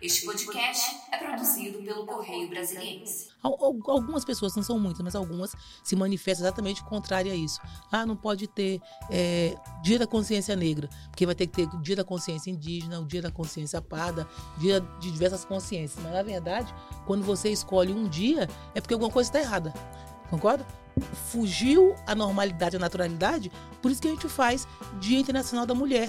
Este podcast é produzido pelo Correio Brasiliense. Algumas pessoas, não são muitas, mas algumas se manifestam exatamente contrário a isso. Ah, não pode ter é, Dia da Consciência Negra, porque vai ter que ter Dia da Consciência Indígena, o Dia da Consciência Parda, dia de diversas consciências. Mas, na verdade, quando você escolhe um dia, é porque alguma coisa está errada. Concorda? Fugiu a normalidade, a naturalidade, por isso que a gente faz Dia Internacional da Mulher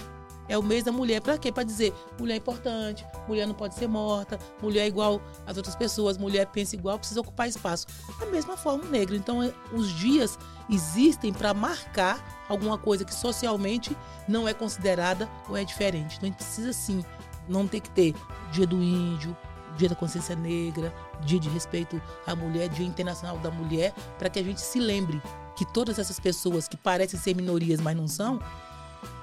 é o mês da mulher. Para quê? Para dizer mulher é importante, mulher não pode ser morta, mulher é igual às outras pessoas, mulher pensa igual, precisa ocupar espaço. Da mesma forma o negro. Então, é, os dias existem para marcar alguma coisa que socialmente não é considerada ou é diferente. Então, a gente precisa sim, não ter que ter dia do índio, dia da consciência negra, dia de respeito à mulher, dia internacional da mulher, para que a gente se lembre que todas essas pessoas que parecem ser minorias, mas não são,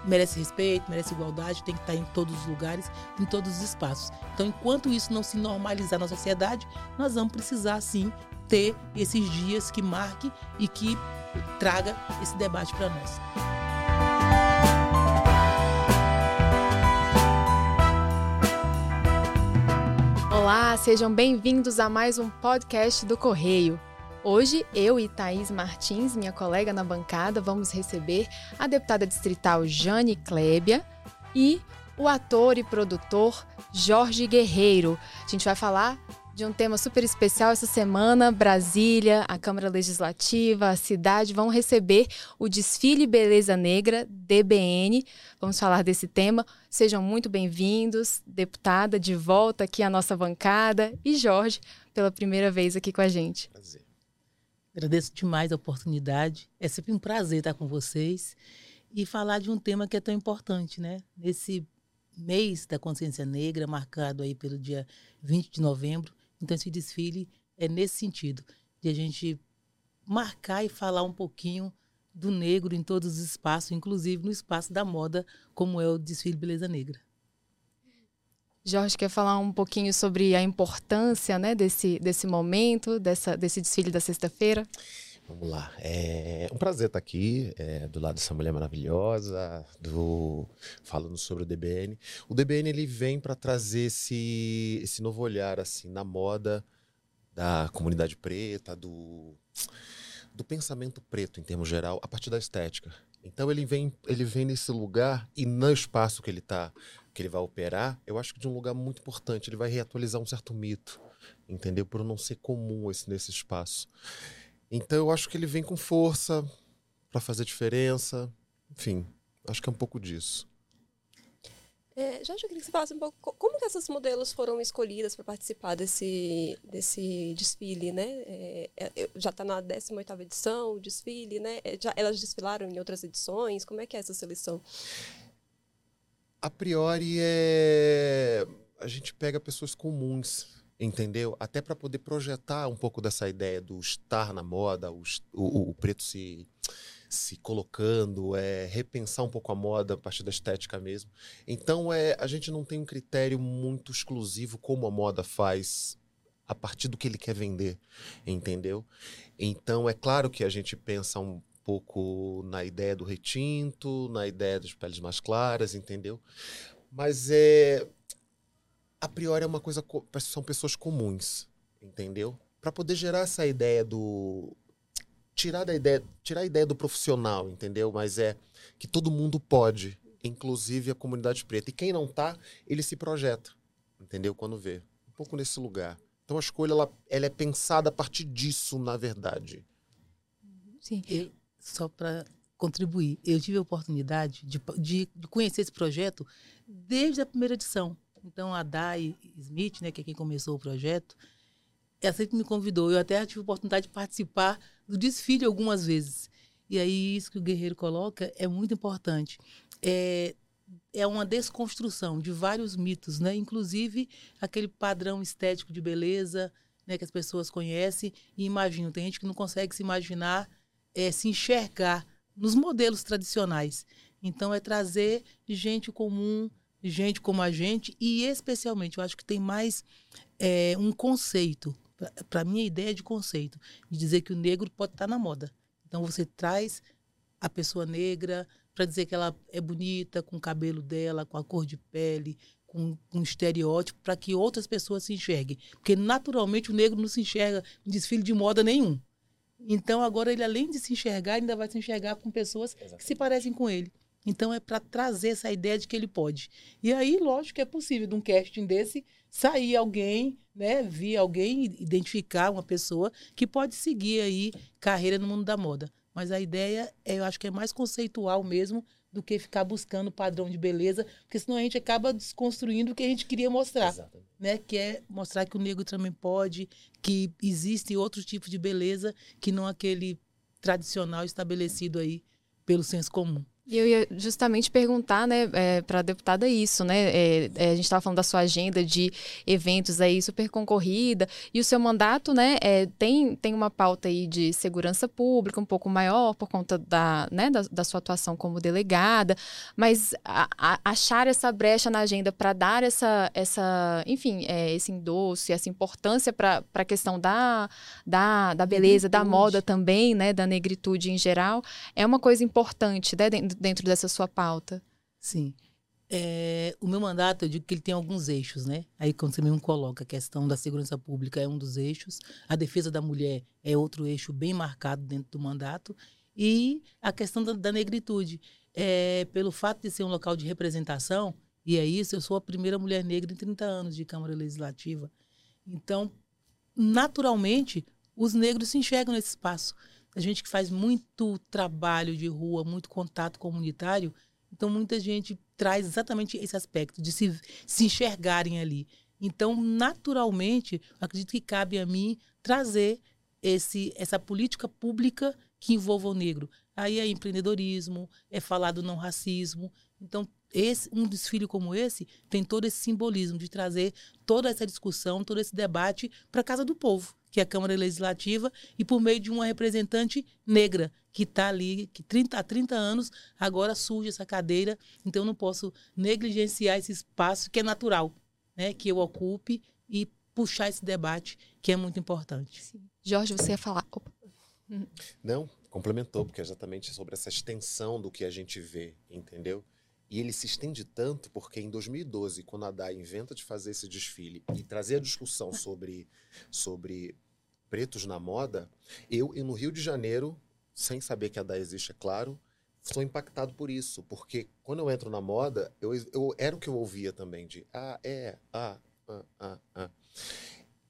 merece respeito, merece igualdade, tem que estar em todos os lugares, em todos os espaços. Então, enquanto isso não se normalizar na sociedade, nós vamos precisar sim ter esses dias que marque e que traga esse debate para nós. Olá, sejam bem-vindos a mais um podcast do Correio. Hoje, eu e Thaís Martins, minha colega na bancada, vamos receber a deputada distrital Jane Klebia e o ator e produtor Jorge Guerreiro. A gente vai falar de um tema super especial essa semana. Brasília, a Câmara Legislativa, a cidade vão receber o desfile Beleza Negra, DBN. Vamos falar desse tema. Sejam muito bem-vindos, deputada, de volta aqui à nossa bancada e Jorge, pela primeira vez aqui com a gente. Prazer. Agradeço demais a oportunidade. É sempre um prazer estar com vocês e falar de um tema que é tão importante, né? Nesse mês da consciência negra, marcado aí pelo dia 20 de novembro. Então, esse desfile é nesse sentido, de a gente marcar e falar um pouquinho do negro em todos os espaços, inclusive no espaço da moda, como é o desfile Beleza Negra. Jorge quer falar um pouquinho sobre a importância né, desse, desse momento, dessa, desse desfile da sexta-feira. Vamos lá. É um prazer estar aqui, é, do lado dessa mulher maravilhosa, do falando sobre o DBN. O DBN ele vem para trazer esse, esse novo olhar assim na moda da comunidade preta, do, do pensamento preto em termos geral, a partir da estética. Então ele vem, ele vem nesse lugar e no espaço que ele está que ele vai operar, eu acho que de um lugar muito importante. Ele vai reatualizar um certo mito, entendeu? Por não ser comum esse nesse espaço. Então eu acho que ele vem com força para fazer diferença. Enfim, acho que é um pouco disso. É, Jorge, eu queria que você falasse um pouco como que essas modelos foram escolhidas para participar desse, desse desfile, né? É, é, já está na 18ª edição o desfile, né? É, já, elas desfilaram em outras edições, como é que é essa seleção? A priori é a gente pega pessoas comuns, entendeu? Até para poder projetar um pouco dessa ideia do estar na moda, o, o, o preto se se colocando, é repensar um pouco a moda a partir da estética mesmo. Então é a gente não tem um critério muito exclusivo como a moda faz a partir do que ele quer vender, entendeu? Então é claro que a gente pensa um pouco na ideia do retinto, na ideia das peles mais claras, entendeu? Mas é a priori é uma coisa são pessoas comuns, entendeu? Para poder gerar essa ideia do tirar da ideia, tirar a ideia do profissional, entendeu? Mas é que todo mundo pode, inclusive a comunidade preta. E quem não tá, ele se projeta, entendeu? Quando vê. Um pouco nesse lugar. Então a escolha ela, ela é pensada a partir disso, na verdade. Sim. Eu, só para contribuir, eu tive a oportunidade de, de, de, conhecer esse projeto desde a primeira edição. Então, a Dai Smith, né, que é quem começou o projeto, ela sempre me convidou. Eu até tive a oportunidade de participar do desfile algumas vezes. E aí, isso que o Guerreiro coloca é muito importante. É, é uma desconstrução de vários mitos, né? inclusive aquele padrão estético de beleza né, que as pessoas conhecem e imaginam. Tem gente que não consegue se imaginar é, se enxergar nos modelos tradicionais. Então, é trazer gente comum, gente como a gente, e especialmente, eu acho que tem mais é, um conceito, para a ideia de conceito, de dizer que o negro pode estar na moda. Então, você traz a pessoa negra para dizer que ela é bonita, com o cabelo dela, com a cor de pele, com um estereótipo para que outras pessoas se enxerguem. Porque naturalmente o negro não se enxerga em desfile de moda nenhum. Então agora ele, além de se enxergar, ainda vai se enxergar com pessoas que se parecem com ele. Então é para trazer essa ideia de que ele pode. E aí, lógico que é possível de um casting desse sair alguém, né, vir alguém identificar uma pessoa que pode seguir aí carreira no mundo da moda. Mas a ideia, é, eu acho que é mais conceitual mesmo do que ficar buscando padrão de beleza, porque senão a gente acaba desconstruindo o que a gente queria mostrar, Exatamente. né? Que é mostrar que o negro também pode, que existe outros tipos de beleza que não aquele tradicional estabelecido aí pelo senso comum. E eu ia justamente perguntar, né, é, para a deputada isso, né? É, é, a gente estava falando da sua agenda de eventos aí super concorrida e o seu mandato, né, é, tem, tem uma pauta aí de segurança pública um pouco maior por conta da, né, da, da sua atuação como delegada, mas a, a, achar essa brecha na agenda para dar essa, essa, enfim, é, esse endosso e essa importância para a questão da, da, da beleza, da moda também, né, da negritude em geral, é uma coisa importante, né? dentro dessa sua pauta? Sim. É, o meu mandato, eu digo que ele tem alguns eixos, né? Aí, quando você mesmo coloca a questão da segurança pública é um dos eixos, a defesa da mulher é outro eixo bem marcado dentro do mandato, e a questão da, da negritude. É, pelo fato de ser um local de representação, e é isso, eu sou a primeira mulher negra em 30 anos de Câmara Legislativa. Então, naturalmente, os negros se enxergam nesse espaço a gente que faz muito trabalho de rua, muito contato comunitário, então muita gente traz exatamente esse aspecto de se, se enxergarem ali. Então, naturalmente, acredito que cabe a mim trazer esse, essa política pública que envolva o negro. Aí é empreendedorismo, é falar do não racismo. Então, esse, um desfile como esse tem todo esse simbolismo de trazer toda essa discussão, todo esse debate para a casa do povo que é a Câmara Legislativa, e por meio de uma representante negra que está ali, que 30, há 30 anos agora surge essa cadeira, então eu não posso negligenciar esse espaço que é natural, né, que eu ocupe e puxar esse debate que é muito importante. Sim. Jorge, você ia falar. Opa. Não, complementou, porque é exatamente sobre essa extensão do que a gente vê, entendeu? E ele se estende tanto porque em 2012, quando a DAI inventa de fazer esse desfile e trazer a discussão sobre, sobre pretos na moda, eu, e no Rio de Janeiro, sem saber que a DAI existe, é claro, sou impactado por isso. Porque quando eu entro na moda, eu, eu era o que eu ouvia também, de ah, é, ah, ah, ah, ah.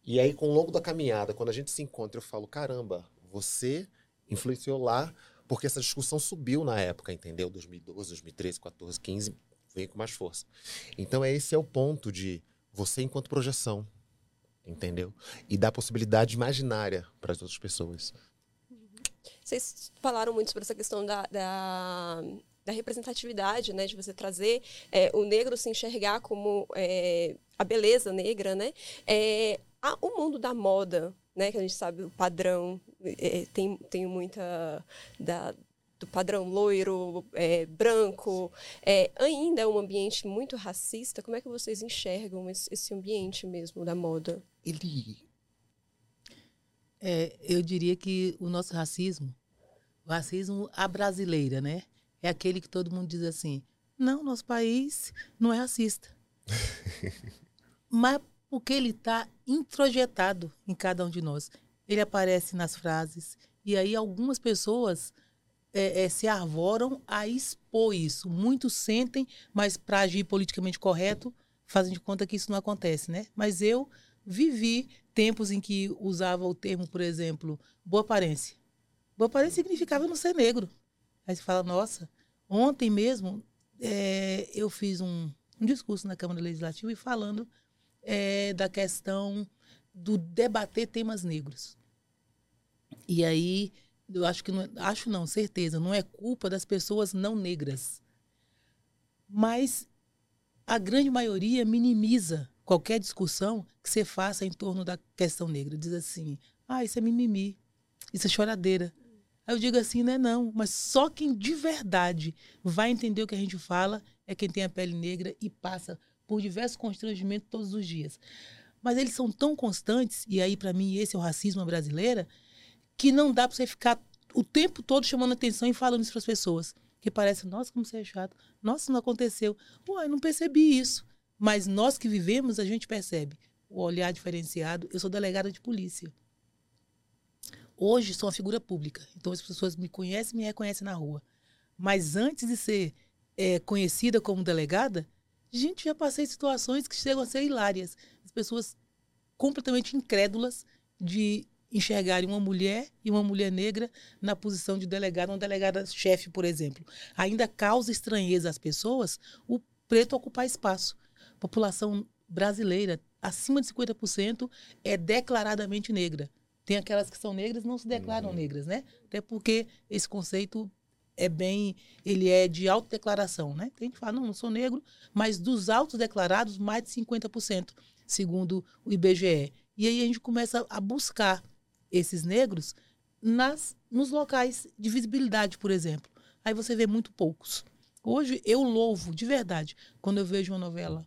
E aí, com o longo da caminhada, quando a gente se encontra, eu falo, caramba, você influenciou lá, porque essa discussão subiu na época, entendeu? 2012, 2013, 14, 15, veio com mais força. Então, esse é o ponto de você enquanto projeção entendeu? E dá possibilidade imaginária para as outras pessoas. Vocês falaram muito sobre essa questão da, da, da representatividade, né? De você trazer é, o negro se enxergar como é, a beleza negra, né? É, a, o mundo da moda, né? Que a gente sabe o padrão, é, tem, tem muita da, do padrão loiro, é, branco, é, ainda é um ambiente muito racista. Como é que vocês enxergam esse, esse ambiente mesmo da moda? Ele. É, eu diria que o nosso racismo, o racismo à brasileira, né? É aquele que todo mundo diz assim: não, nosso país não é racista. Mas porque ele está introjetado em cada um de nós. Ele aparece nas frases. E aí algumas pessoas é, é, se arvoram a expor isso. Muitos sentem, mas para agir politicamente correto, fazem de conta que isso não acontece, né? Mas eu vivi tempos em que usava o termo, por exemplo, boa aparência. Boa aparência significava não ser negro. Aí você fala, nossa, ontem mesmo é, eu fiz um, um, discurso na Câmara Legislativa e falando é, da questão do debater temas negros. E aí eu acho que não, é, acho não, certeza, não é culpa das pessoas não negras. Mas a grande maioria minimiza qualquer discussão que você faça em torno da questão negra. Diz assim: "Ah, isso é mimimi. Isso é choradeira". Aí eu digo assim, não é não, mas só quem de verdade vai entender o que a gente fala é quem tem a pele negra e passa por diversos constrangimentos todos os dias. Mas eles são tão constantes, e aí para mim esse é o racismo brasileiro, que não dá para você ficar o tempo todo chamando atenção e falando isso para as pessoas. Que parece, nossa, como você é chato. Nossa, não aconteceu. Pô, eu não percebi isso. Mas nós que vivemos, a gente percebe o olhar diferenciado. Eu sou delegada de polícia. Hoje sou uma figura pública, então as pessoas me conhecem e me reconhecem na rua. Mas antes de ser é, conhecida como delegada, gente, já passei situações que chegam a ser hilárias. As pessoas completamente incrédulas de enxergarem uma mulher e uma mulher negra na posição de delegada, uma delegada-chefe, por exemplo. Ainda causa estranheza às pessoas o preto ocupar espaço. A população brasileira, acima de 50%, é declaradamente negra. Tem aquelas que são negras não se declaram uhum. negras, né? Até porque esse conceito é bem, ele é de autodeclaração, né? Tem gente que fala, não, não sou negro, mas dos autodeclarados, mais de 50%, segundo o IBGE. E aí a gente começa a buscar esses negros nas nos locais de visibilidade, por exemplo. Aí você vê muito poucos. Hoje eu louvo de verdade quando eu vejo uma novela,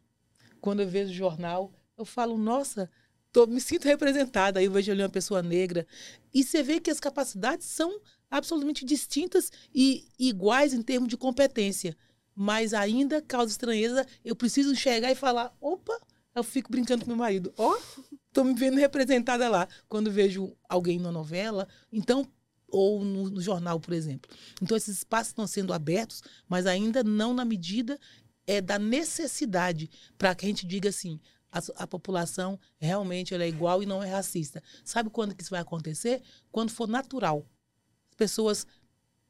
quando eu vejo jornal, eu falo, nossa, tô, me sinto representada. Aí eu vejo ali uma pessoa negra. E você vê que as capacidades são absolutamente distintas e iguais em termos de competência. Mas ainda causa estranheza. Eu preciso enxergar e falar: opa, eu fico brincando com meu marido. Ó, oh, tô me vendo representada lá. Quando vejo alguém na novela. Então, ou no, no, jornal, por exemplo. Então, esses espaços estão sendo abertos, mas ainda não na medida é, da necessidade para que a gente diga assim: a, a, população realmente ela é igual e não é racista. Sabe quando que isso vai acontecer? Quando for natural. As pessoas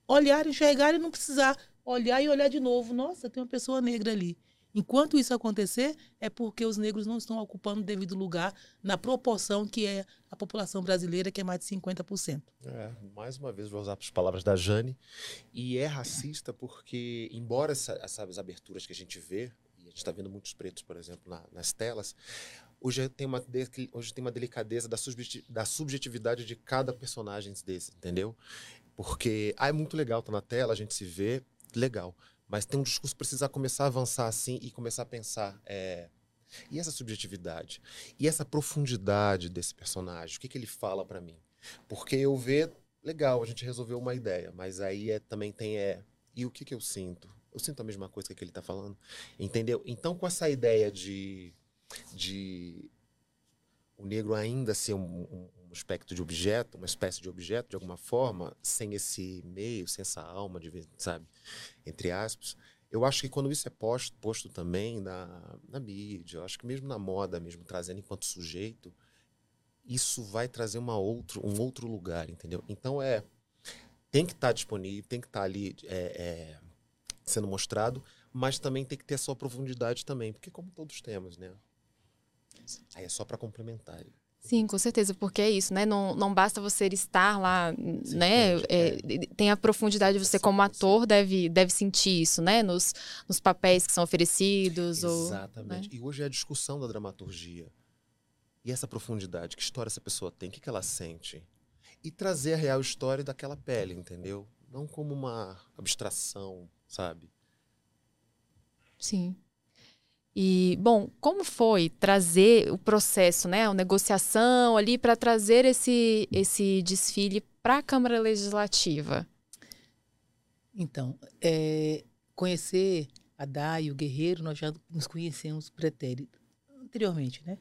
olharem, enxergarem e não precisar olhar e olhar de novo. Nossa, tem uma pessoa negra ali. Enquanto isso acontecer, é porque os negros não estão ocupando o devido lugar na proporção que é a população brasileira, que é mais de 50%. É, mais uma vez, vou usar as palavras da Jane. E é racista porque, embora essa, essas aberturas que a gente vê, a gente está vendo muitos pretos, por exemplo, na, nas telas, hoje tem uma, hoje tem uma delicadeza da, da subjetividade de cada personagem desse, entendeu? Porque, ah, é muito legal tá na tela, a gente se vê, legal. Mas tem um discurso que precisa começar a avançar assim e começar a pensar. É, e essa subjetividade? E essa profundidade desse personagem? O que, que ele fala para mim? Porque eu ver, legal, a gente resolveu uma ideia, mas aí é, também tem é. E o que, que eu sinto? Eu sinto a mesma coisa que ele está falando. Entendeu? Então, com essa ideia de, de o negro ainda ser um, um, um aspecto de objeto, uma espécie de objeto, de alguma forma, sem esse meio, sem essa alma, de, sabe? Entre aspas. Eu acho que quando isso é posto, posto também na, na mídia, eu acho que mesmo na moda, mesmo trazendo enquanto sujeito, isso vai trazer uma outro, um outro lugar, entendeu? Então é tem que estar tá disponível, tem que estar tá ali é, é, sendo mostrado, mas também tem que ter a sua profundidade também, porque como todos temos, né? Aí é só para complementar. Sim, com certeza, porque é isso, né? Não, não basta você estar lá, Sim, né? É, é. Tem a profundidade, você sim, como ator deve, deve sentir isso, né? Nos, nos papéis que são oferecidos. Exatamente. Ou, né? E hoje é a discussão da dramaturgia. E essa profundidade, que história essa pessoa tem, o que, que ela sente? E trazer a real história daquela pele, entendeu? Não como uma abstração, sabe? Sim. E, bom, como foi trazer o processo, né, a negociação ali para trazer esse, esse desfile para a Câmara Legislativa? Então, é, conhecer a Dai o Guerreiro, nós já nos conhecemos pretérito, anteriormente, né?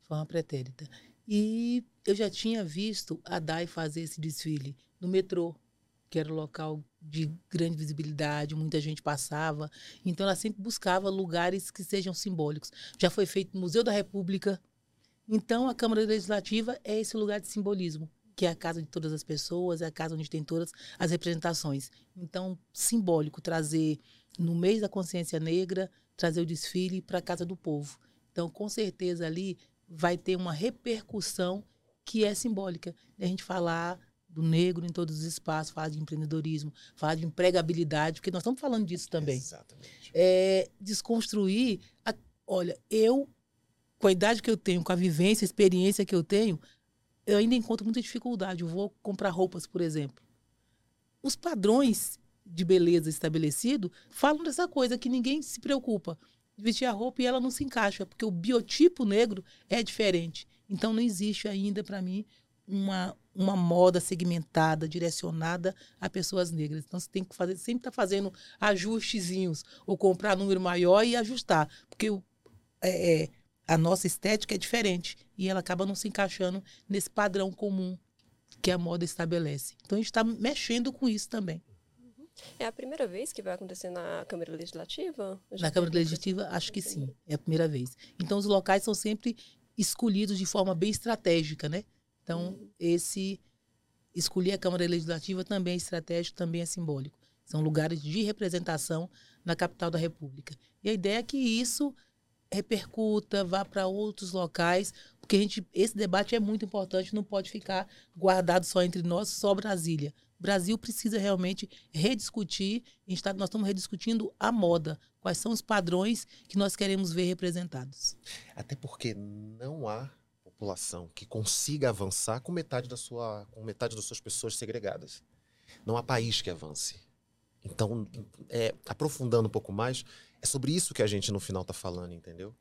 De forma pretérita. E eu já tinha visto a Dai fazer esse desfile no metrô, que era um local de grande visibilidade, muita gente passava. Então ela sempre buscava lugares que sejam simbólicos. Já foi feito Museu da República. Então a Câmara Legislativa é esse lugar de simbolismo, que é a casa de todas as pessoas, é a casa onde tem todas as representações. Então, simbólico trazer no mês da consciência negra, trazer o desfile para a casa do povo. Então, com certeza ali vai ter uma repercussão que é simbólica. A gente falar do negro em todos os espaços, falar de empreendedorismo, falar de empregabilidade, porque nós estamos falando disso também. Exatamente. É, desconstruir. A, olha, eu, com a idade que eu tenho, com a vivência, a experiência que eu tenho, eu ainda encontro muita dificuldade. Eu vou comprar roupas, por exemplo. Os padrões de beleza estabelecido falam dessa coisa que ninguém se preocupa de vestir a roupa e ela não se encaixa, porque o biotipo negro é diferente. Então não existe ainda para mim uma, uma moda segmentada, direcionada a pessoas negras. Então você tem que fazer, sempre estar tá fazendo ajustezinhos, ou comprar número maior e ajustar. Porque o, é, é, a nossa estética é diferente e ela acaba não se encaixando nesse padrão comum que a moda estabelece. Então a gente está mexendo com isso também. É a primeira vez que vai acontecer na Câmara Legislativa? Na Câmara Legislativa, acho que sim, é a primeira vez. Então os locais são sempre escolhidos de forma bem estratégica, né? Então esse escolher a Câmara Legislativa também é estratégico, também é simbólico. São lugares de representação na capital da República. E a ideia é que isso repercuta, vá para outros locais, porque a gente, esse debate é muito importante, não pode ficar guardado só entre nós, só Brasília. O Brasil precisa realmente rediscutir, está, nós estamos rediscutindo a moda, quais são os padrões que nós queremos ver representados. Até porque não há população que consiga avançar com metade da sua, com metade das suas pessoas segregadas. Não há país que avance. Então, é, aprofundando um pouco mais, é sobre isso que a gente no final está falando, entendeu?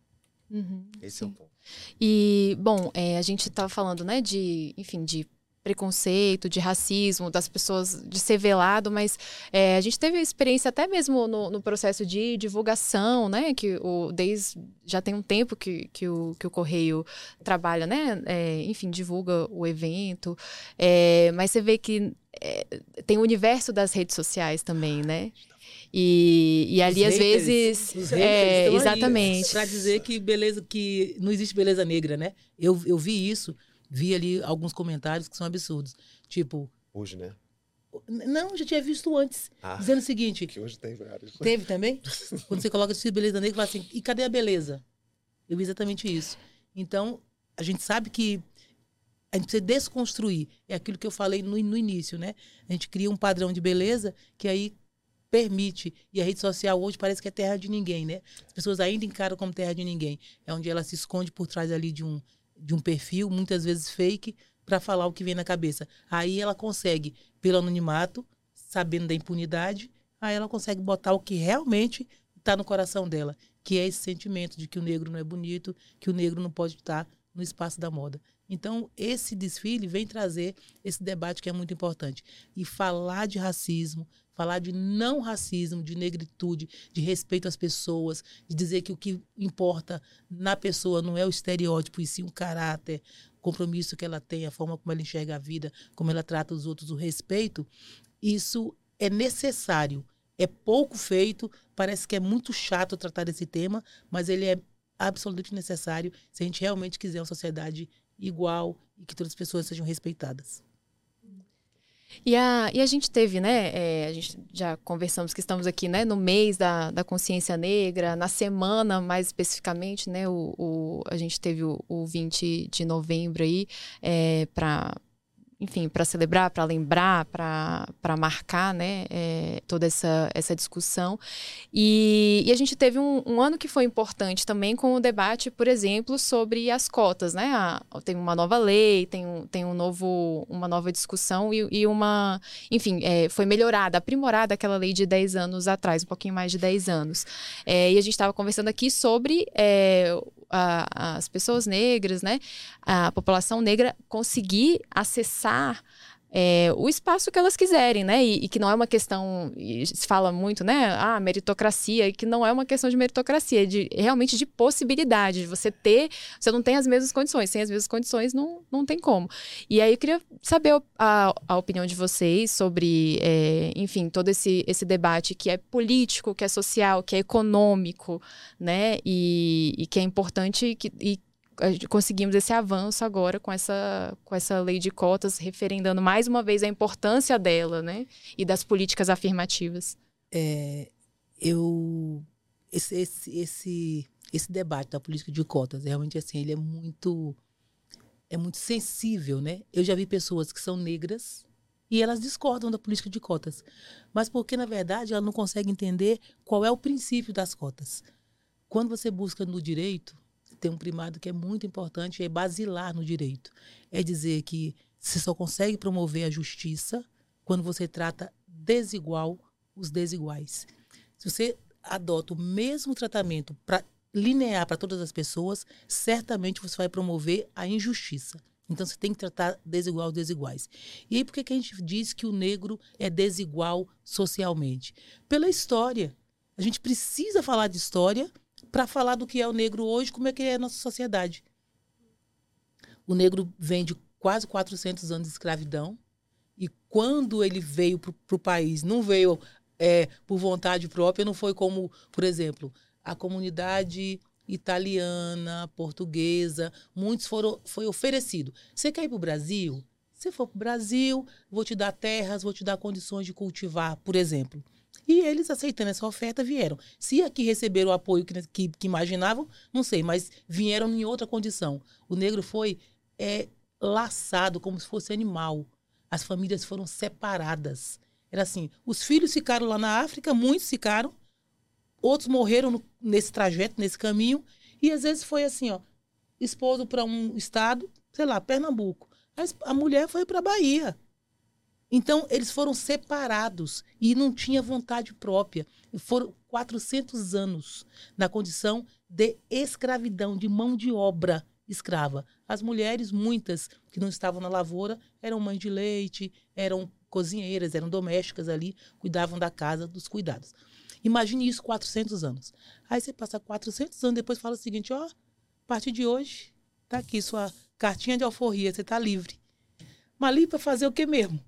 Uhum, Esse sim. é o ponto. E, bom, é, a gente estava falando, né, de, enfim, de preconceito, de racismo, das pessoas de ser velado, mas é, a gente teve experiência até mesmo no, no, processo de divulgação, né? Que o desde já tem um tempo que, que, o, que o Correio trabalha, né? É, enfim, divulga o evento. É, mas você vê que é, tem o universo das redes sociais também, né? E, e ali, às vezes. é, exatamente. Para dizer que beleza, que não existe beleza negra, né? Eu, eu vi isso vi ali alguns comentários que são absurdos. Tipo. Hoje, né? Não, já tinha visto antes. Ah, dizendo o seguinte. Que hoje tem vários. Teve também? Quando você coloca de beleza negra, fala assim, e cadê a beleza? Eu vi exatamente isso. Então, a gente sabe que a gente precisa desconstruir. É aquilo que eu falei no, no início, né? A gente cria um padrão de beleza que aí permite. E a rede social hoje parece que é terra de ninguém, né? As pessoas ainda encaram como terra de ninguém. É onde ela se esconde por trás ali de um, de um perfil, muitas vezes fake, para falar o que vem na cabeça. Aí ela consegue, pelo anonimato, sabendo da impunidade, aí ela consegue botar o que realmente está no coração dela, que é esse sentimento de que o negro não é bonito, que o negro não pode estar no espaço da moda. Então, esse desfile vem trazer esse debate que é muito importante. E falar de racismo, falar de não racismo, de negritude, de respeito às pessoas, de dizer que o que importa na pessoa não é o estereótipo, e sim o caráter, o compromisso que ela tem, a forma como ela enxerga a vida, como ela trata os outros, o respeito, isso é necessário. É pouco feito, parece que é muito chato tratar desse tema, mas ele é absolutamente necessário se a gente realmente quiser uma sociedade igual e que todas as pessoas sejam respeitadas. E a, e a gente teve, né? É, a gente já conversamos que estamos aqui, né? No mês da, da consciência negra, na semana mais especificamente, né? O, o a gente teve o, o 20 de novembro aí é, para enfim, para celebrar, para lembrar, para marcar né, é, toda essa, essa discussão. E, e a gente teve um, um, ano que foi importante também com o debate, por exemplo, sobre as cotas. Né? A, tem uma nova lei, tem, um, tem um novo, uma nova discussão e, e uma. Enfim, é, foi melhorada, aprimorada aquela lei de 10 anos atrás, um pouquinho mais de 10 anos. É, e a gente estava conversando aqui sobre é, as pessoas negras, né, a população negra conseguir acessar é, o espaço que elas quiserem, né? E, e, que não é uma questão, se fala muito, né? Ah, meritocracia, e que não é uma questão de meritocracia, é de, realmente de possibilidade, de você ter, você não tem as mesmas condições, sem as mesmas condições não, não tem como. E aí eu queria saber a, a opinião de vocês sobre, é, enfim, todo esse, esse debate que é político, que é social, que é econômico, né? E, e que é importante que, e conseguimos esse avanço agora com essa, com essa lei de cotas, referendando mais uma vez a importância dela, né? E das políticas afirmativas. É, eu esse, esse, esse, esse debate da política de cotas, realmente assim, ele é muito é muito sensível, né? Eu já vi pessoas que são negras e elas discordam da política de cotas, mas porque na verdade ela não consegue entender qual é o princípio das cotas. Quando você busca no direito, tem um primado que é muito importante, é basilar no direito. É dizer que você só consegue promover a justiça quando você trata desigual os desiguais. Se você adota o mesmo tratamento para linear para todas as pessoas, certamente você vai promover a injustiça. Então você tem que tratar desigual os desiguais. E aí por que, que a gente diz que o negro é desigual socialmente? Pela história. A gente precisa falar de história para falar do que é o negro hoje, como é que é a nossa sociedade. O negro vem de quase 400 anos de escravidão, e quando ele veio para o país, não veio é, por vontade própria, não foi como, por exemplo, a comunidade italiana, portuguesa, muitos foram foi oferecido. Você quer ir para o Brasil? Se for para o Brasil, vou te dar terras, vou te dar condições de cultivar, por exemplo. E eles, aceitando essa oferta, vieram. Se aqui receberam o apoio que, que, que imaginavam, não sei, mas vieram em outra condição. O negro foi é, laçado como se fosse animal. As famílias foram separadas. Era assim: os filhos ficaram lá na África, muitos ficaram, outros morreram no, nesse trajeto, nesse caminho, e às vezes foi assim: ó, esposo para um estado, sei lá, Pernambuco. A, a mulher foi para Bahia. Então, eles foram separados e não tinha vontade própria. Foram 400 anos na condição de escravidão, de mão de obra escrava. As mulheres, muitas que não estavam na lavoura, eram mães de leite, eram cozinheiras, eram domésticas ali, cuidavam da casa, dos cuidados. Imagine isso 400 anos. Aí você passa 400 anos, depois fala o seguinte, ó, a partir de hoje, tá aqui sua cartinha de alforria, você tá livre. Mas ali para fazer o que mesmo?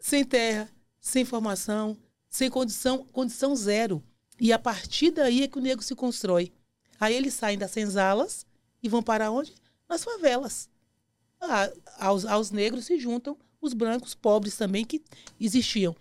Sem terra, sem formação, sem condição, condição zero. E a partir daí é que o negro se constrói. Aí eles saem das senzalas e vão para onde? Nas favelas. Ah, aos, aos negros se juntam os brancos pobres também que existiam.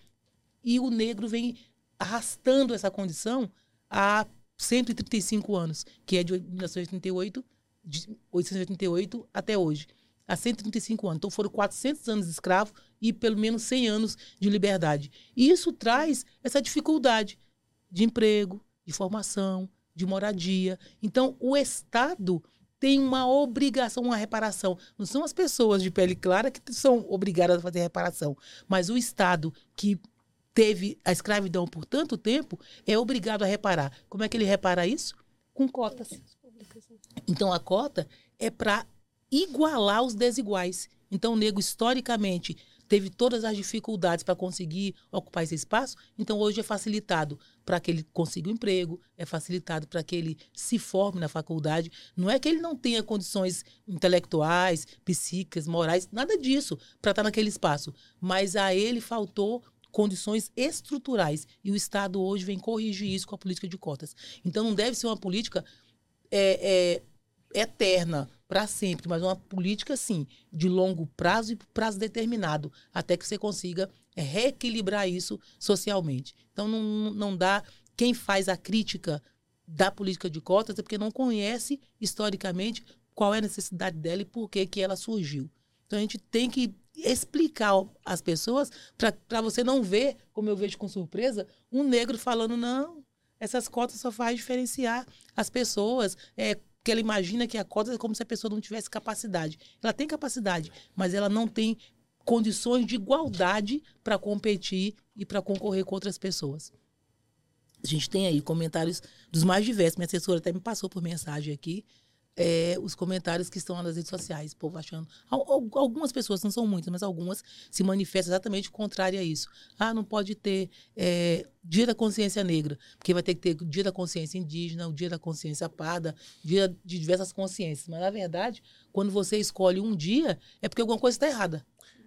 E o negro vem arrastando essa condição há 135 anos, que é de 1988, de 1888 até hoje há 135 anos. Então foram 400 anos de escravo e pelo menos 100 anos de liberdade. E isso traz essa dificuldade de emprego, de formação, de moradia. Então o Estado tem uma obrigação, uma reparação. Não são as pessoas de pele clara que são obrigadas a fazer reparação, mas o Estado que teve a escravidão por tanto tempo é obrigado a reparar. Como é que ele repara isso? Com cotas. Então a cota é para igualar os desiguais. Então, o negro, historicamente, teve todas as dificuldades para conseguir ocupar esse espaço, então hoje é facilitado para que ele consiga um emprego, é facilitado para que ele se forme na faculdade. Não é que ele não tenha condições intelectuais, psíquicas, morais, nada disso para estar tá naquele espaço, mas a ele faltou condições estruturais e o Estado hoje vem corrigir isso com a política de cotas. Então não deve ser uma política é, é, eterna para sempre, mas uma política, sim, de longo prazo e prazo determinado, até que você consiga é, reequilibrar isso socialmente. Então, não, não dá. Quem faz a crítica da política de cotas é porque não conhece historicamente qual é a necessidade dela e por que, que ela surgiu. Então, a gente tem que explicar às pessoas para você não ver, como eu vejo com surpresa, um negro falando, não, essas cotas só faz diferenciar as pessoas, é, porque ela imagina que a cota é como se a pessoa não tivesse capacidade. Ela tem capacidade, mas ela não tem condições de igualdade para competir e para concorrer com outras pessoas. A gente tem aí comentários dos mais diversos. Minha assessora até me passou por mensagem aqui é, os comentários que estão nas redes sociais, o povo achando. Algumas pessoas, não são muitas, mas algumas se manifestam exatamente contrário a isso. Ah, não pode ter é, dia da consciência negra, porque vai ter que ter dia da consciência indígena, o dia da consciência parda, dia de diversas consciências. Mas, na verdade, quando você escolhe um dia, é porque alguma coisa está errada.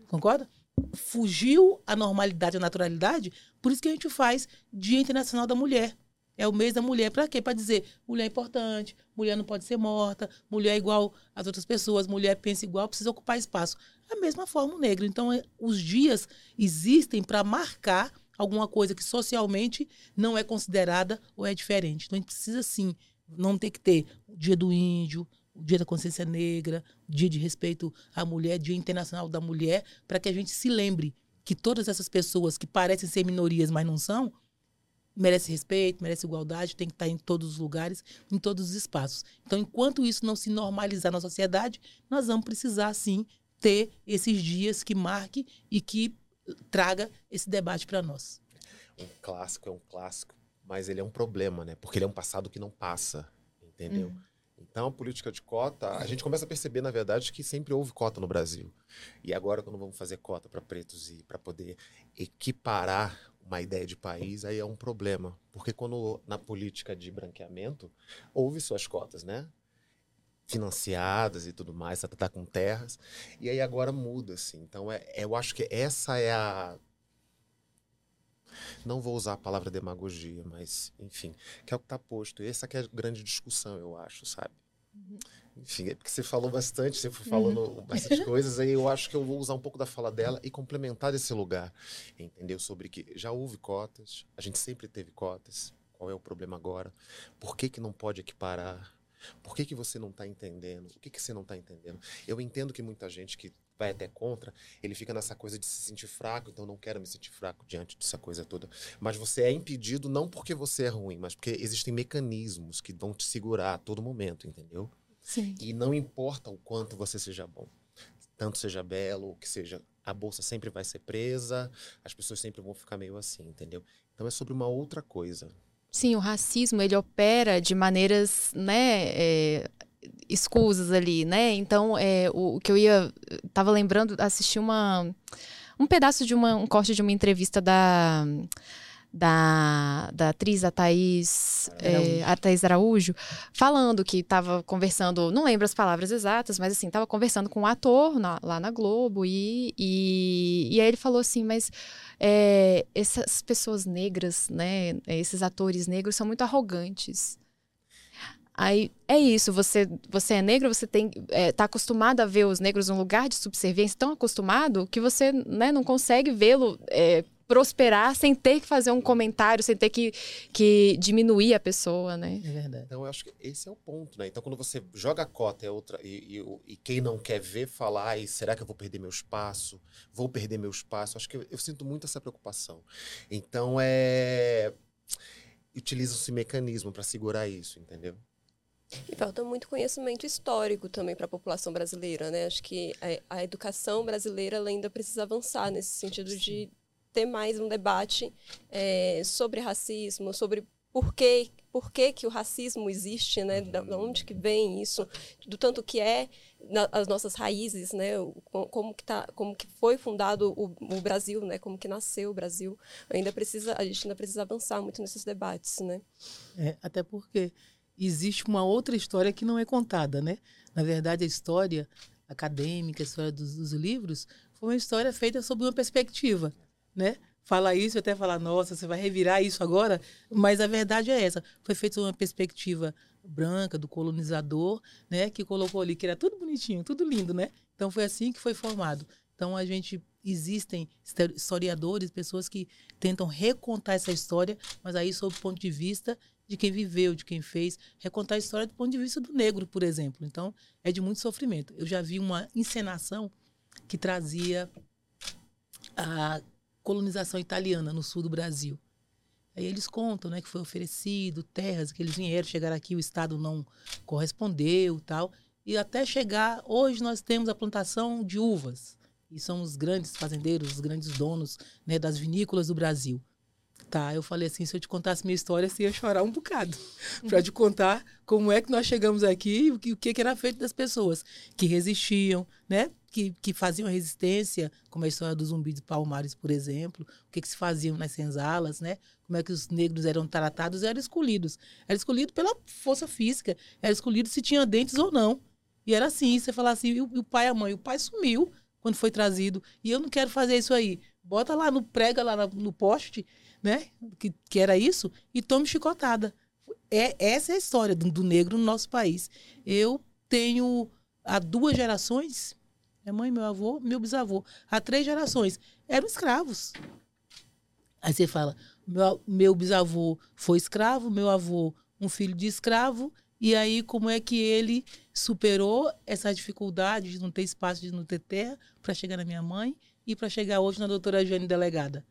Concorda? Fugiu a normalidade, a naturalidade, por isso que a gente faz Dia Internacional da Mulher. É o mês da mulher. Para quê? Para dizer mulher é importante, mulher não pode ser morta, mulher é igual às outras pessoas, mulher pensa igual, precisa ocupar espaço. A mesma forma o negro. Então, é, os dias existem para marcar alguma coisa que socialmente não é considerada ou é diferente. Então, a gente precisa sim, não ter que ter o dia do índio, o dia da consciência negra, o dia de respeito à mulher, dia internacional da mulher, para que a gente se lembre que todas essas pessoas que parecem ser minorias, mas não são, merece respeito, merece igualdade, tem que estar em todos os lugares, em todos os espaços. Então, enquanto isso não se normalizar na sociedade, nós vamos precisar, sim, ter esses dias que marque e que traga esse debate para nós. Um clássico é um clássico, mas ele é um problema, né? Porque ele é um passado que não passa, entendeu? Uhum. Então, a política de cota, a gente começa a perceber, na verdade, que sempre houve cota no Brasil. E agora, quando vamos fazer cota para pretos e para poder equiparar uma ideia de país, aí é um problema. Porque quando na política de branqueamento, houve suas cotas, né? Financiadas e tudo mais, tá com terras. E aí agora muda, assim. Então, é, eu acho que essa é a não vou usar a palavra demagogia, mas, enfim, que é o que está posto. Essa que é a grande discussão, eu acho, sabe? Uhum. Enfim, é porque você falou bastante, você foi falando uhum. bastante coisas, aí eu acho que eu vou usar um pouco da fala dela e complementar desse lugar, entendeu? Sobre que já houve cotas, a gente sempre teve cotas, qual é o problema agora? Por que, que não pode equiparar? Por que, que você não está entendendo? O que, que você não está entendendo? Eu entendo que muita gente que vai até contra, ele fica nessa coisa de se sentir fraco, então não quero me sentir fraco diante dessa coisa toda. Mas você é impedido não porque você é ruim, mas porque existem mecanismos que vão te segurar a todo momento, entendeu? Sim. E não importa o quanto você seja bom, tanto seja belo, ou que seja, a bolsa sempre vai ser presa, as pessoas sempre vão ficar meio assim, entendeu? Então é sobre uma outra coisa. Sim, o racismo ele opera de maneiras, né, é, escusas ali, né? Então, é, o, o, que eu ia. Tava lembrando, assisti uma. Um pedaço de uma, um corte de uma entrevista da. Da, da atriz, a Thaís, é, a Thaís Araújo, falando que estava conversando, não lembro as palavras exatas, mas assim, estava conversando com um ator na, lá na Globo, e, e, e aí ele falou assim, mas é, essas pessoas negras, né, esses atores negros são muito arrogantes. Aí é isso, você, você é negro, você tem é, tá acostumado a ver os negros num lugar de subserviência, tão acostumado que você né, não consegue vê-lo é, prosperar sem ter que fazer um comentário, sem ter que, que diminuir a pessoa, né? É verdade. Então eu acho que esse é o ponto, né? Então quando você joga a cota é outra e, e, e quem não quer ver falar, e será que eu vou perder meu espaço? Vou perder meu espaço? Acho que eu, eu sinto muito essa preocupação. Então é utiliza-se mecanismo para segurar isso, entendeu? E falta muito conhecimento histórico também para a população brasileira, né? Acho que a, a, educação brasileira ainda precisa avançar nesse sentido de ter mais um debate é, sobre racismo, sobre por que, por que, que o racismo existe, né? Da, onde que vem isso, do tanto que é na, as nossas raízes, né? Como que tá, como que foi fundado o, o, Brasil, né? Como que nasceu o Brasil. Ainda precisa, a gente ainda precisa avançar muito nesses debates, né? É, até porque existe uma outra história que não é contada, né? Na verdade, a história acadêmica, a história dos, dos livros, foi uma história feita sob uma perspectiva, né? Fala isso e até falar, nossa, você vai revirar isso agora? Mas a verdade é essa. Foi feita uma perspectiva branca do colonizador, né? Que colocou ali que era tudo bonitinho, tudo lindo, né? Então foi assim que foi formado. Então a gente existem historiadores, pessoas que tentam recontar essa história, mas aí sob o ponto de vista de quem viveu, de quem fez, recontar a história do ponto de vista do negro, por exemplo. Então, é de muito sofrimento. Eu já vi uma encenação que trazia a colonização italiana no sul do Brasil. Aí eles contam, né, que foi oferecido terras, que eles vieram, chegaram aqui, o Estado não correspondeu, tal. E até chegar, hoje nós temos a plantação de uvas. E são os grandes fazendeiros, os grandes donos né, das vinícolas do Brasil. Tá, eu falei assim, se eu te contasse minha história, você ia chorar um bocado. para te contar como é que nós chegamos aqui e o que, o que era feito das pessoas que resistiam, né? Que, que faziam resistência, como a história dos zumbis de Palmares, por exemplo. O que, que se faziam nas senzalas, né? Como é que os negros eram tratados, eram escolhidos. Era escolhido pela força física, era escolhido se tinha dentes ou não. E era assim, você fala assim, o, e o pai e a mãe? O pai sumiu quando foi trazido. E eu não quero fazer isso aí. Bota lá no prega, lá no poste, né? Que, que era isso, e tome chicotada. É, essa é a história do, do negro no nosso país. Eu tenho há duas gerações, minha mãe, meu avô, meu bisavô, há três gerações, eram escravos. Aí você fala, meu, meu bisavô foi escravo, meu avô, um filho de escravo, e aí como é que ele superou essa dificuldade de não ter espaço, de não ter terra, para chegar na minha mãe e para chegar hoje na doutora Jane Delegada?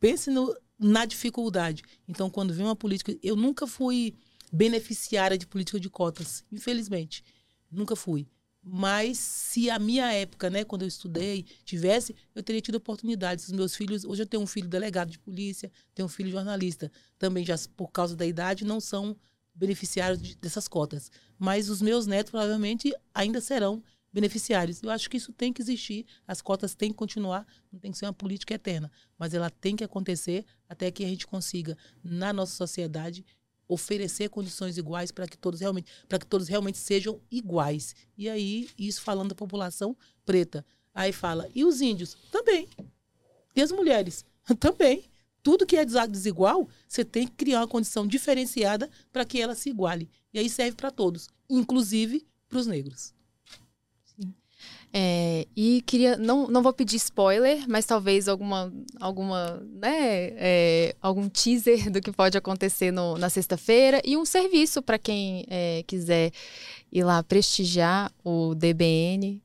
Pense no, na dificuldade. Então, quando vem uma política. Eu nunca fui beneficiária de política de cotas, infelizmente. Nunca fui. Mas se a minha época, né, quando eu estudei, tivesse, eu teria tido oportunidades. Os meus filhos, hoje eu tenho um filho delegado de polícia, tenho um filho jornalista. Também já por causa da idade não são beneficiários de, dessas cotas. Mas os meus netos provavelmente ainda serão beneficiários. Eu acho que isso tem que existir, as cotas têm que continuar, não tem que ser uma política eterna, mas ela tem que acontecer até que a gente consiga, na nossa sociedade, oferecer condições iguais para que todos realmente para que todos realmente sejam iguais. E aí, isso falando da população preta. Aí fala, e os índios? Também. E as mulheres? Também. Tudo que é desigual, você tem que criar uma condição diferenciada para que ela se iguale. E aí serve para todos, inclusive para os negros. É, e queria, não, não vou pedir spoiler, mas talvez alguma, alguma, né, é, algum teaser do que pode acontecer no, na sexta-feira e um serviço para quem é, quiser ir lá prestigiar o DBN.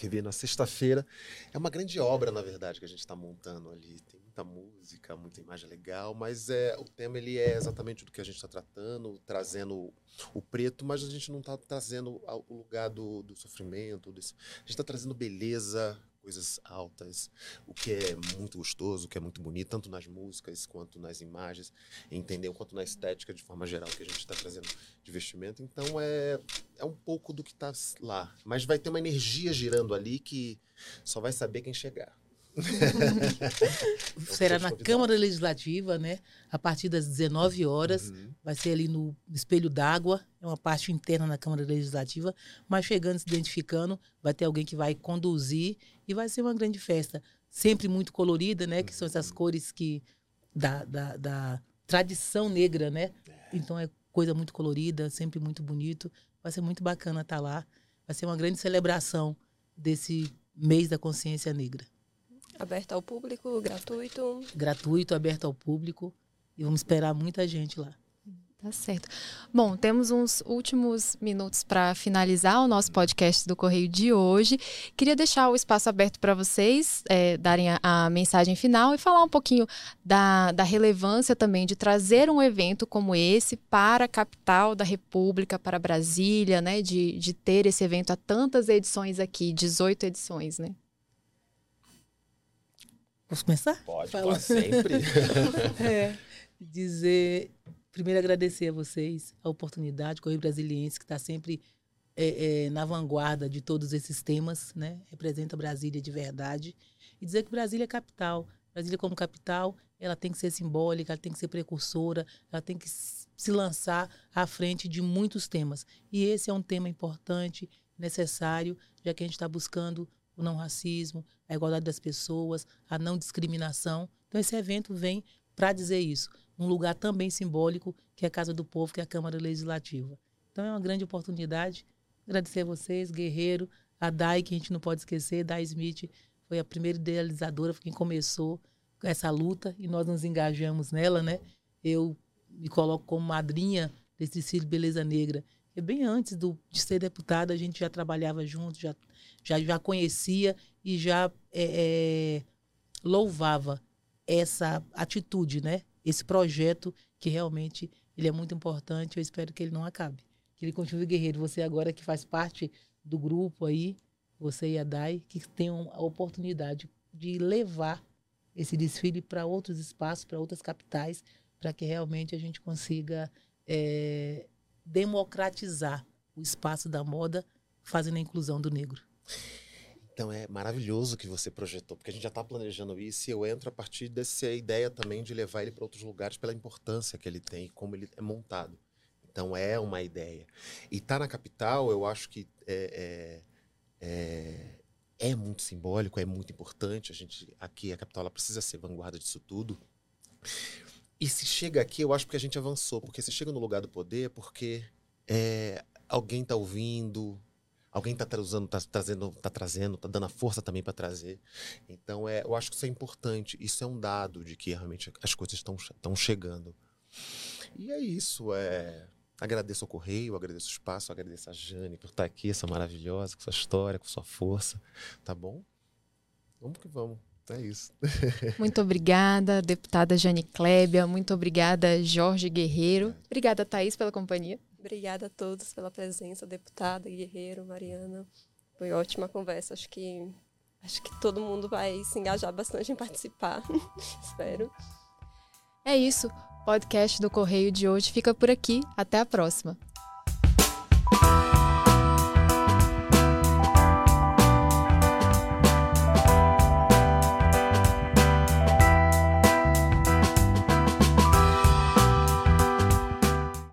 Que vem na sexta-feira. É uma grande obra, na verdade, que a gente está montando ali. Tem muita música, muita imagem legal, mas é, o tema ele é exatamente do que a gente está tratando, trazendo o preto, mas a gente não está trazendo o lugar do, do sofrimento. Desse, a gente está trazendo beleza, coisas altas, o que é muito gostoso, o que é muito bonito, tanto nas músicas quanto nas imagens, entendeu? Quanto na estética de forma geral que a gente está trazendo de vestimento. Então é, é um pouco do que está lá, mas vai ter uma energia girando ali que só vai saber quem chegar. Será na Câmara Legislativa, né? A partir das 19 horas. Uhum. Vai ser ali no Espelho d'Água. É uma parte interna na Câmara Legislativa. Mas chegando, se identificando, vai ter alguém que vai conduzir. E vai ser uma grande festa. Sempre muito colorida, né? Que são essas uhum. cores que... Da, da, da tradição negra, né? É. Então é coisa muito colorida, sempre muito bonito. Vai ser muito bacana estar lá. Vai ser uma grande celebração desse mês da consciência negra. Aberto ao público, gratuito? Gratuito, aberto ao público. E vamos esperar muita gente lá. Tá certo. Bom, temos uns últimos minutos para finalizar o nosso podcast do Correio de hoje. Queria deixar o espaço aberto para vocês é, darem a, a, mensagem final e falar um pouquinho da, da relevância também de trazer um evento como esse para a capital da República, para Brasília, né? De, de ter esse evento há tantas edições aqui, 18 edições, né? Posso começar? Pode, pode sempre. é, dizer, primeiro agradecer a vocês a oportunidade, Correio Brasiliense, que está sempre é, é, na vanguarda de todos esses temas, né? representa Brasília de verdade. E dizer que Brasília é capital. Brasília como capital, ela tem que ser simbólica, ela tem que ser precursora, ela tem que se lançar à frente de muitos temas. E esse é um tema importante, necessário, já que a gente está buscando o não racismo, a igualdade das pessoas, a não discriminação. Então, esse evento vem para dizer isso. Um lugar também simbólico, que é a Casa do Povo, que é a Câmara Legislativa. Então, é uma grande oportunidade. Agradecer a vocês, Guerreiro, a Dai, que a gente não pode esquecer, Dai Smith foi a primeira idealizadora, foi quem começou essa luta e nós nos engajamos nela, né? Eu me coloco como madrinha desse desfile Beleza Negra. E bem antes do, de ser deputada, a gente já trabalhava junto, já, já, já conhecia e já é, é, louvava essa atitude, né? Esse projeto que realmente ele é muito importante. Eu espero que ele não acabe, que ele continue guerreiro. Você agora que faz parte do grupo aí, você e a Dai, que tenham a oportunidade de levar esse desfile para outros espaços, para outras capitais, para que realmente a gente consiga é, democratizar o espaço da moda, fazendo a inclusão do negro. Então é maravilhoso que você projetou, porque a gente já está planejando isso e eu entro a partir dessa ideia também de levar ele para outros lugares pela importância que ele tem e como ele é montado. Então é uma ideia. E estar tá na capital, eu acho que é, é, é, é, muito simbólico, é muito importante. A gente aqui a capital ela precisa ser vanguarda disso tudo. E se chega aqui, eu acho que a gente avançou, porque se chega no lugar do poder, porque é, alguém está ouvindo, alguém está trazendo, está trazendo, tá trazendo, tá dando a força também para trazer. Então, é, eu acho que isso é importante. Isso é um dado de que realmente as coisas estão chegando. E é isso. É, agradeço ao Correio, agradeço o espaço, agradeço a Jane por estar aqui, essa maravilhosa, com sua história, com sua força. Tá bom? Vamos que vamos. É isso. Muito obrigada, deputada Jane Klebia. Muito obrigada, Jorge Guerreiro. Obrigada, Thaís, pela companhia. Obrigada a todos pela presença, deputada, Guerreiro, Mariana. Foi ótima conversa. Acho que acho que todo mundo vai se engajar bastante em participar. Espero. É isso. O podcast do Correio de hoje fica por aqui. Até a próxima.